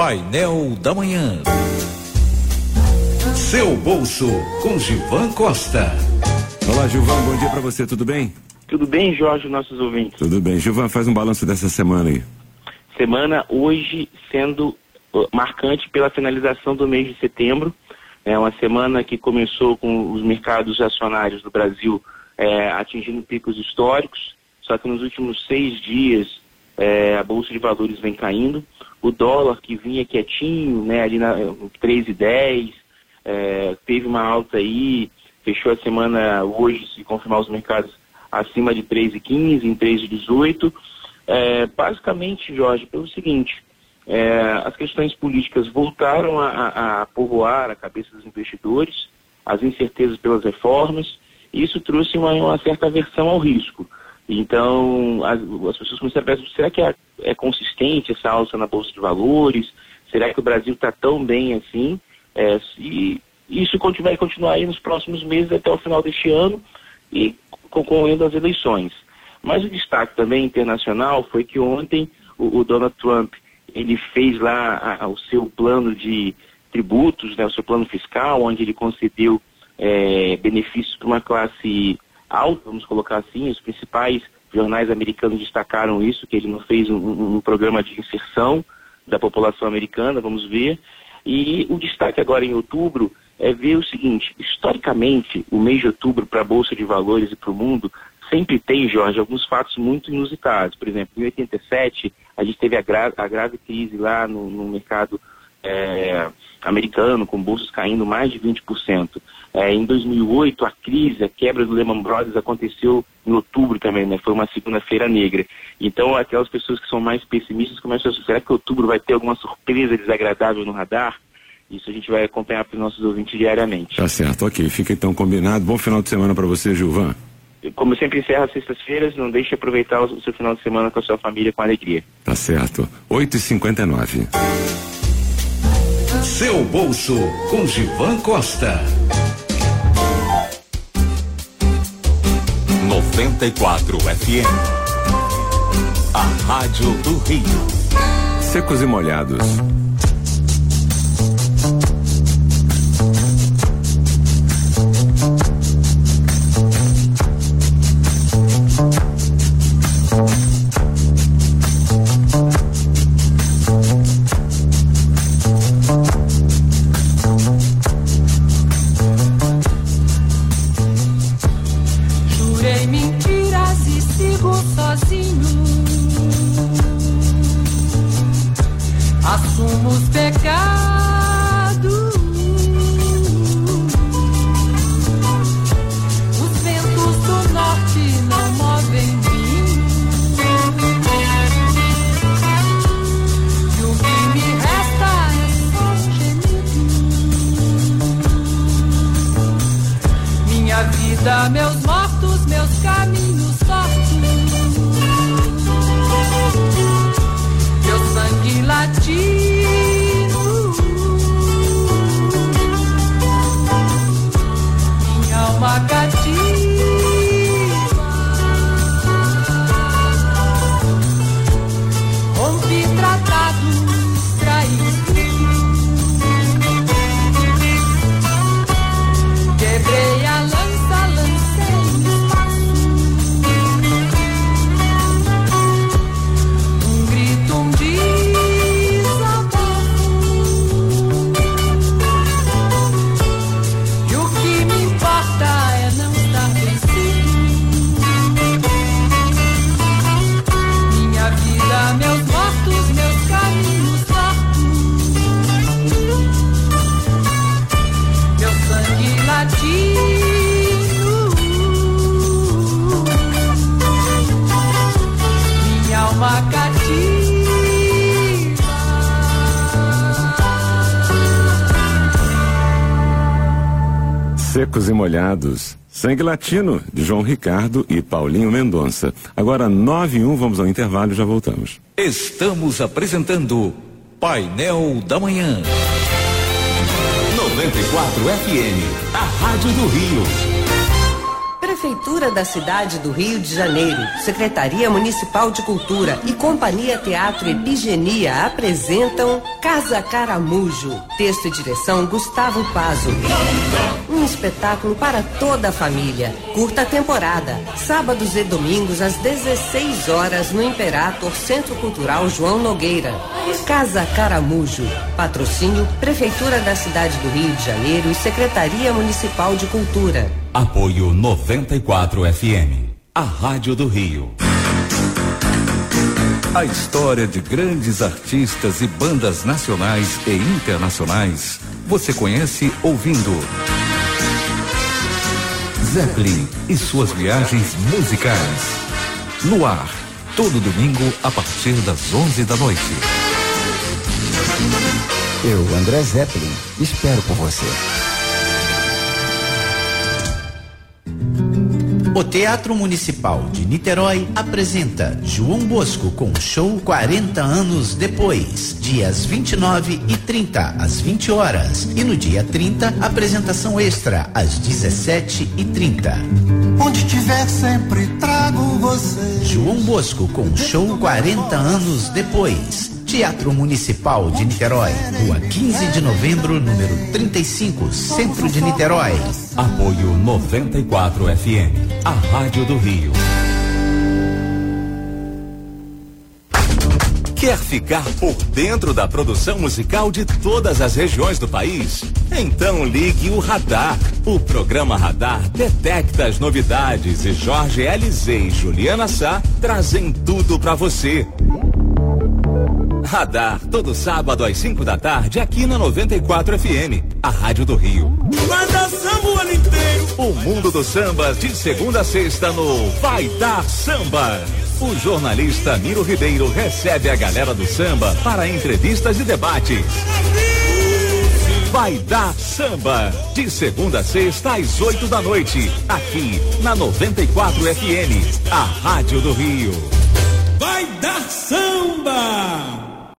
Painel da Manhã. Seu bolso com Gilvan Costa. Olá, Gilvan, bom dia para você, tudo bem? Tudo bem, Jorge, nossos ouvintes? Tudo bem. Gilvan, faz um balanço dessa semana aí. Semana hoje sendo uh, marcante pela finalização do mês de setembro. É uma semana que começou com os mercados acionários do Brasil é, atingindo picos históricos, só que nos últimos seis dias é, a Bolsa de Valores vem caindo. O dólar que vinha quietinho, né, ali na 3,10, é, teve uma alta aí, fechou a semana hoje, se confirmar os mercados, acima de 3,15, em 3,18. É, basicamente, Jorge, pelo seguinte, é, as questões políticas voltaram a, a, povoar a cabeça dos investidores, as incertezas pelas reformas, e isso trouxe uma, uma certa aversão ao risco. Então, as, as pessoas começaram a pensar, será que é, é, consistente essa alça na Bolsa de Valores? Será que o Brasil está tão bem assim? É, e isso vai continuar aí nos próximos meses até o final deste ano e concorrendo às eleições. Mas o destaque também internacional foi que ontem o, o Donald Trump ele fez lá a, a, o seu plano de tributos, né, o seu plano fiscal, onde ele concedeu é, benefícios para uma classe alta, vamos colocar assim, os principais jornais americanos destacaram isso, que ele não fez um, um programa de inserção da população americana, vamos ver. E o destaque agora em outubro é ver o seguinte, historicamente, o mês de outubro para a Bolsa de Valores e para o mundo sempre tem, Jorge, alguns fatos muito inusitados. Por exemplo, em 87, a gente teve a, gra a grave crise lá no, no mercado é, americano, com bolsas caindo mais de 20%. É, em 2008, a crise, a quebra do Lehman Brothers aconteceu em outubro também, né? Foi uma segunda-feira negra. Então, aquelas pessoas que são mais pessimistas começam a dizer, será que outubro vai ter alguma surpresa desagradável no radar? Isso a gente vai acompanhar para os nossos ouvintes diariamente. Tá certo, ok. Fica então combinado. Bom final de semana para você, Gilvan. Como sempre encerra as sextas-feiras, não deixe de aproveitar o seu final de semana com a sua família com alegria. Tá certo. 8h59. Seu bolso com Gilvan Costa. 94 FM. A Rádio do Rio. Secos e molhados. meus Secos e Molhados. Sangue Latino, de João Ricardo e Paulinho Mendonça. Agora, 9 e 1, vamos ao intervalo e já voltamos. Estamos apresentando Painel da Manhã. 94 FM, a Rádio do Rio. Prefeitura da cidade do Rio de Janeiro, Secretaria Municipal de Cultura e Companhia Teatro Epigenia apresentam Casa Caramujo. Texto e direção Gustavo Pazo. Um espetáculo para toda a família. Curta temporada. Sábados e domingos às 16 horas no Imperator Centro Cultural João Nogueira. Casa Caramujo. Patrocínio Prefeitura da cidade do Rio de Janeiro e Secretaria Municipal de Cultura. Apoio 94 FM. A Rádio do Rio. A história de grandes artistas e bandas nacionais e internacionais você conhece ouvindo Zeppelin e suas viagens musicais. No ar, todo domingo a partir das 11 da noite. Eu, André Zeppelin, espero por você. O Teatro Municipal de Niterói apresenta João Bosco com show 40 anos depois, dias 29 e 30 às 20 horas e no dia 30 apresentação extra às 17 e 30. Onde tiver sempre trago você. João Bosco com show 40 anos depois. Teatro Municipal de Niterói, Rua 15 de Novembro, número 35, Centro de Niterói. Apoio 94 FM, a Rádio do Rio. Quer ficar por dentro da produção musical de todas as regiões do país? Então ligue o Radar. O programa Radar detecta as novidades e Jorge LZ e Juliana Sá trazem tudo para você. Radar, todo sábado às 5 da tarde, aqui na 94 FM, a Rádio do Rio. Manda samba o ano inteiro. O mundo do samba, de segunda a sexta, no Vai Dar Samba. O jornalista Miro Ribeiro recebe a galera do samba para entrevistas e debates. Vai Dar Samba, de segunda a sexta às 8 da noite, aqui na 94 FM, a Rádio do Rio. Vai dar samba!